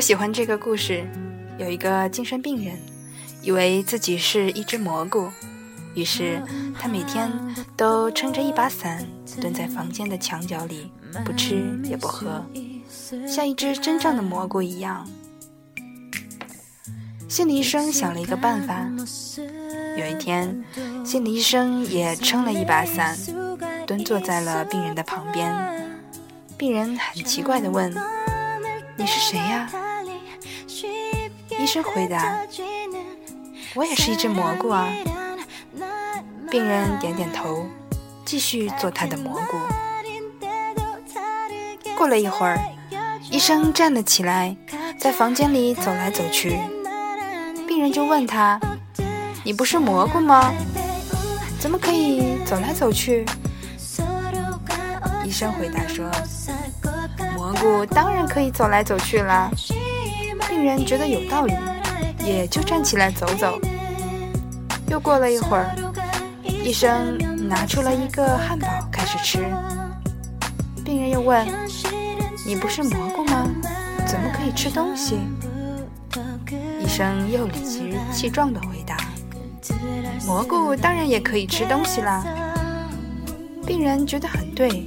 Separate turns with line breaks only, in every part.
我喜欢这个故事。有一个精神病人，以为自己是一只蘑菇，于是他每天都撑着一把伞，蹲在房间的墙角里，不吃也不喝，像一只真正的蘑菇一样。心理医生想了一个办法。有一天，心理医生也撑了一把伞，蹲坐在了病人的旁边。病人很奇怪地问：“你是谁呀？”医生回答：“我也是一只蘑菇啊。”病人点点头，继续做他的蘑菇。过了一会儿，医生站了起来，在房间里走来走去。病人就问他：“你不是蘑菇吗？怎么可以走来走去？”医生回答说：“蘑菇当然可以走来走去啦。”病人觉得有道理，也就站起来走走。又过了一会儿，医生拿出了一个汉堡开始吃。病人又问：“你不是蘑菇吗？怎么可以吃东西？”医生又理直气壮地回答：“蘑菇当然也可以吃东西啦。”病人觉得很对，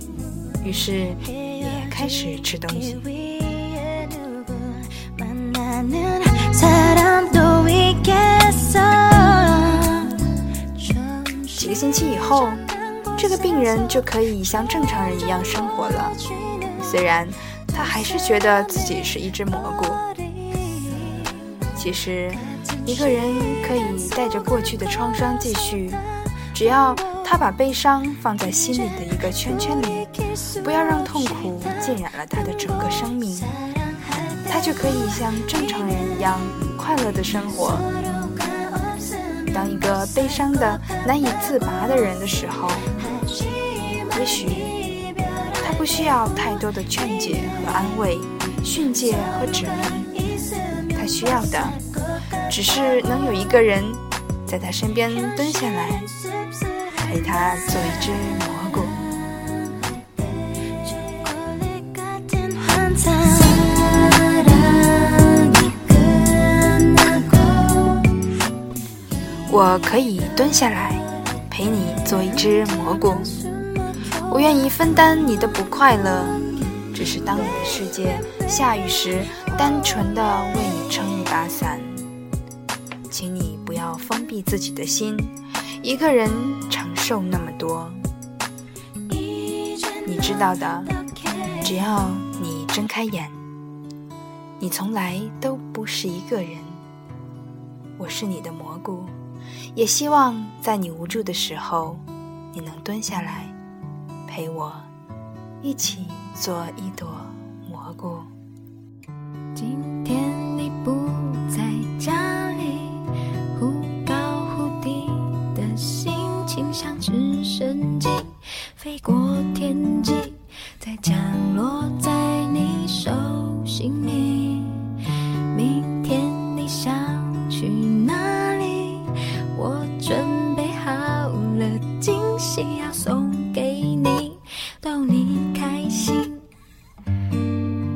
于是也开始吃东西。星期以后，这个病人就可以像正常人一样生活了。虽然他还是觉得自己是一只蘑菇。其实，一个人可以带着过去的创伤继续，只要他把悲伤放在心里的一个圈圈里，不要让痛苦浸染了他的整个生命，他就可以像正常人一样快乐的生活。当一个悲伤的难以自拔的人的时候，也许他不需要太多的劝解和安慰、训诫和指令。他需要的，只是能有一个人在他身边蹲下来，陪他做一只蘑菇。我可以蹲下来，陪你做一只蘑菇。我愿意分担你的不快乐，只是当你的世界下雨时。单纯的为你撑一把伞，请你不要封闭自己的心，一个人承受那么多。你知道的，只要你睁开眼，你从来都不是一个人。我是你的蘑菇，也希望在你无助的时候，你能蹲下来，陪我一起做一朵
惊喜要送给你，逗你开心。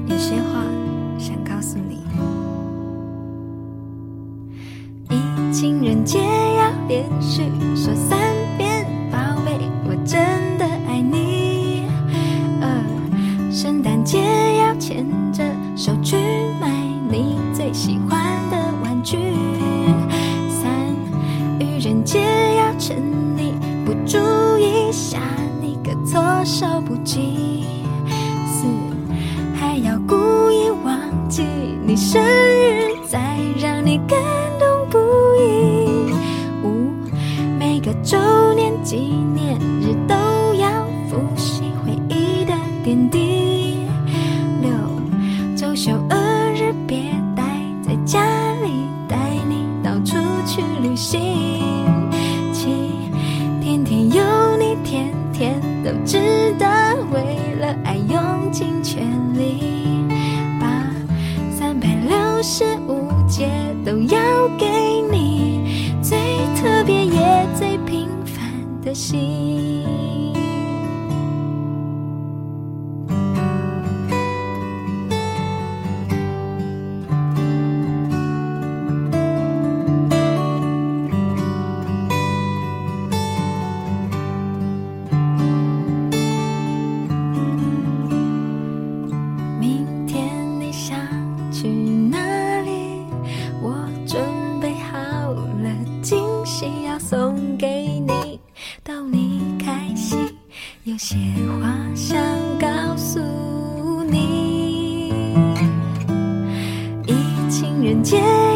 有些话想。告诉你，一情人节要连续说三遍“宝贝，我真的爱你”。二，圣诞节要牵着手去买你最喜欢手不及。四，还要故意忘记。你生日，再让你感动不已。五，每个周年纪念日都要复习回忆的点滴。六，周休二日别待在家里，带你到处去旅行。的爱用尽全力。把三百六十五节都要给你最特别也最平凡的心。送给你，逗你开心，有些话想告诉你。一情人节。